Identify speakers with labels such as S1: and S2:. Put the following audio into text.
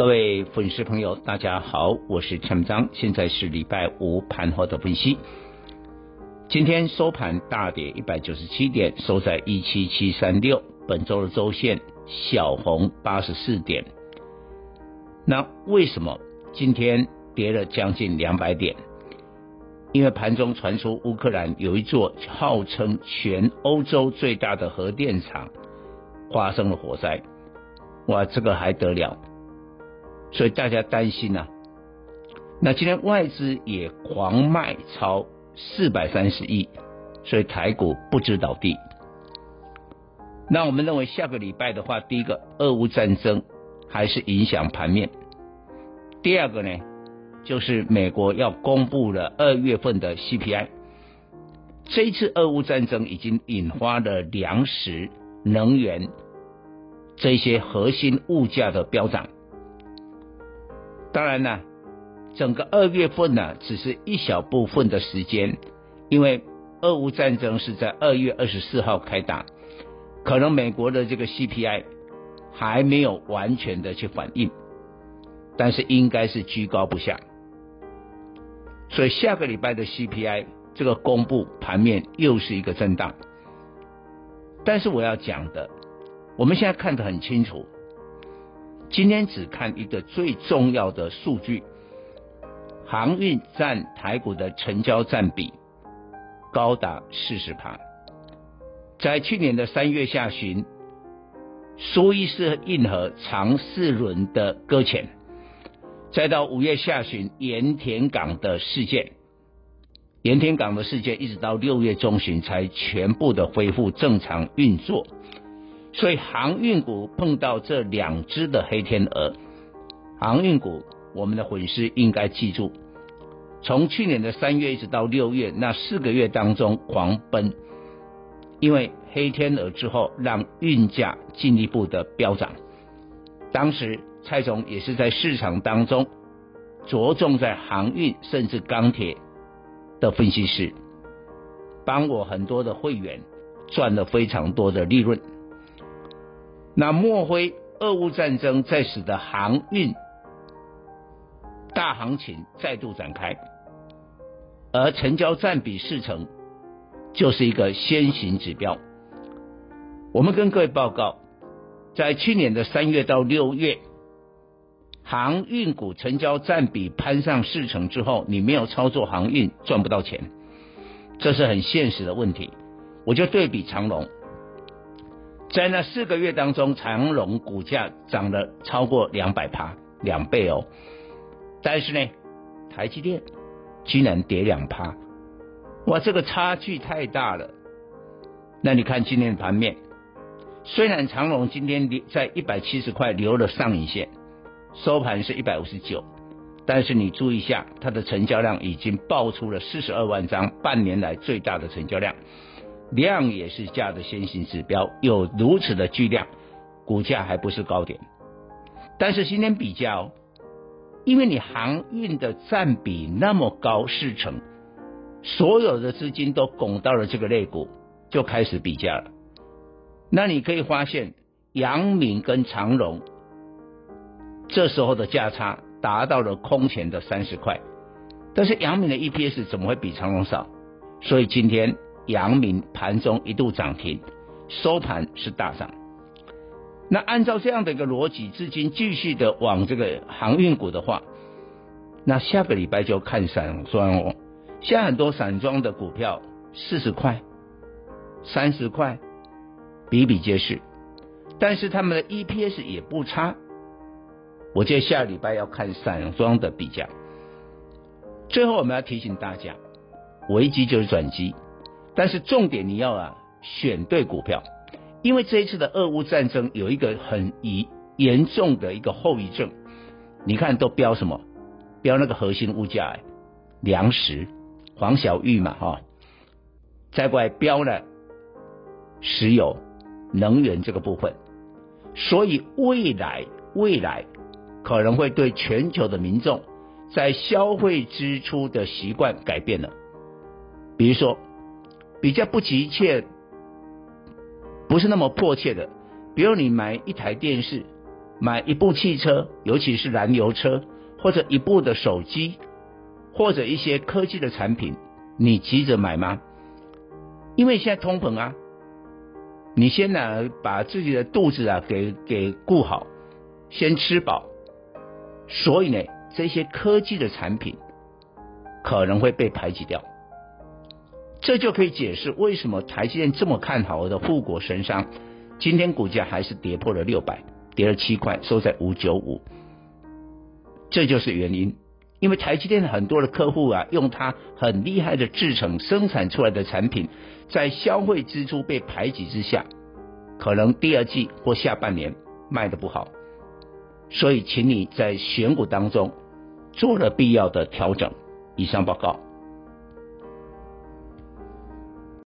S1: 各位粉丝朋友，大家好，我是陈章，现在是礼拜五盘后的分析。今天收盘大跌一百九十七点，收在一七七三六。本周的周线小红八十四点。那为什么今天跌了将近两百点？因为盘中传出乌克兰有一座号称全欧洲最大的核电厂发生了火灾，哇，这个还得了？所以大家担心呐、啊，那今天外资也狂卖超四百三十亿，所以台股不知倒地。那我们认为下个礼拜的话，第一个俄乌战争还是影响盘面，第二个呢，就是美国要公布了二月份的 CPI，这一次俄乌战争已经引发了粮食、能源这些核心物价的飙涨。当然呢，整个二月份呢，只是一小部分的时间，因为俄乌战争是在二月二十四号开打，可能美国的这个 CPI 还没有完全的去反应，但是应该是居高不下，所以下个礼拜的 CPI 这个公布盘面又是一个震荡，但是我要讲的，我们现在看得很清楚。今天只看一个最重要的数据，航运占台股的成交占比高达四十趴。在去年的三月下旬，苏伊士运河长四轮的搁浅，再到五月下旬盐田港的事件，盐田港的事件一直到六月中旬才全部的恢复正常运作。所以航运股碰到这两只的黑天鹅，航运股我们的粉丝应该记住，从去年的三月一直到六月那四个月当中狂奔，因为黑天鹅之后让运价进一步的飙涨。当时蔡总也是在市场当中着重在航运甚至钢铁的分析师，帮我很多的会员赚了非常多的利润。那莫非俄乌战争在使得航运大行情再度展开，而成交占比四成就是一个先行指标。我们跟各位报告，在去年的三月到六月，航运股成交占比攀上四成之后，你没有操作航运赚不到钱，这是很现实的问题。我就对比长龙。在那四个月当中，长隆股价涨了超过两百趴，两倍哦。但是呢，台积电居然跌两趴，哇，这个差距太大了。那你看今天的盘面，虽然长隆今天在一百七十块留了上影线，收盘是一百五十九，但是你注意一下，它的成交量已经爆出了四十二万张，半年来最大的成交量。量也是价的先行指标，有如此的巨量，股价还不是高点。但是今天比较，因为你航运的占比那么高四成，所有的资金都拱到了这个类股，就开始比价了。那你可以发现，阳明跟长荣这时候的价差达到了空前的三十块，但是阳明的 EPS 怎么会比长荣少？所以今天。阳明盘中一度涨停，收盘是大涨。那按照这样的一个逻辑，资金继续的往这个航运股的话，那下个礼拜就看散装哦。现在很多散装的股票四十块、三十块，比比皆是。但是他们的 EPS 也不差。我觉得下礼拜要看散装的比较。最后我们要提醒大家，危机就是转机。但是重点你要啊选对股票，因为这一次的俄乌战争有一个很严严重的一个后遗症，你看都标什么？标那个核心物价，粮食、黄小玉嘛，哈，再过来标了石油、能源这个部分。所以未来未来可能会对全球的民众在消费支出的习惯改变了。比如说，比较不急切，不是那么迫切的，比如你买一台电视，买一部汽车，尤其是燃油车，或者一部的手机，或者一些科技的产品，你急着买吗？因为现在通膨啊，你先呢把自己的肚子啊给给顾好，先吃饱，所以呢这些科技的产品可能会被排挤掉。这就可以解释为什么台积电这么看好我的护国神山，今天股价还是跌破了六百，跌了七块，收在五九五。这就是原因，因为台积电很多的客户啊，用它很厉害的制程生产出来的产品，在消费支出被排挤之下，可能第二季或下半年卖的不好，所以请你在选股当中做了必要的调整。以上报告。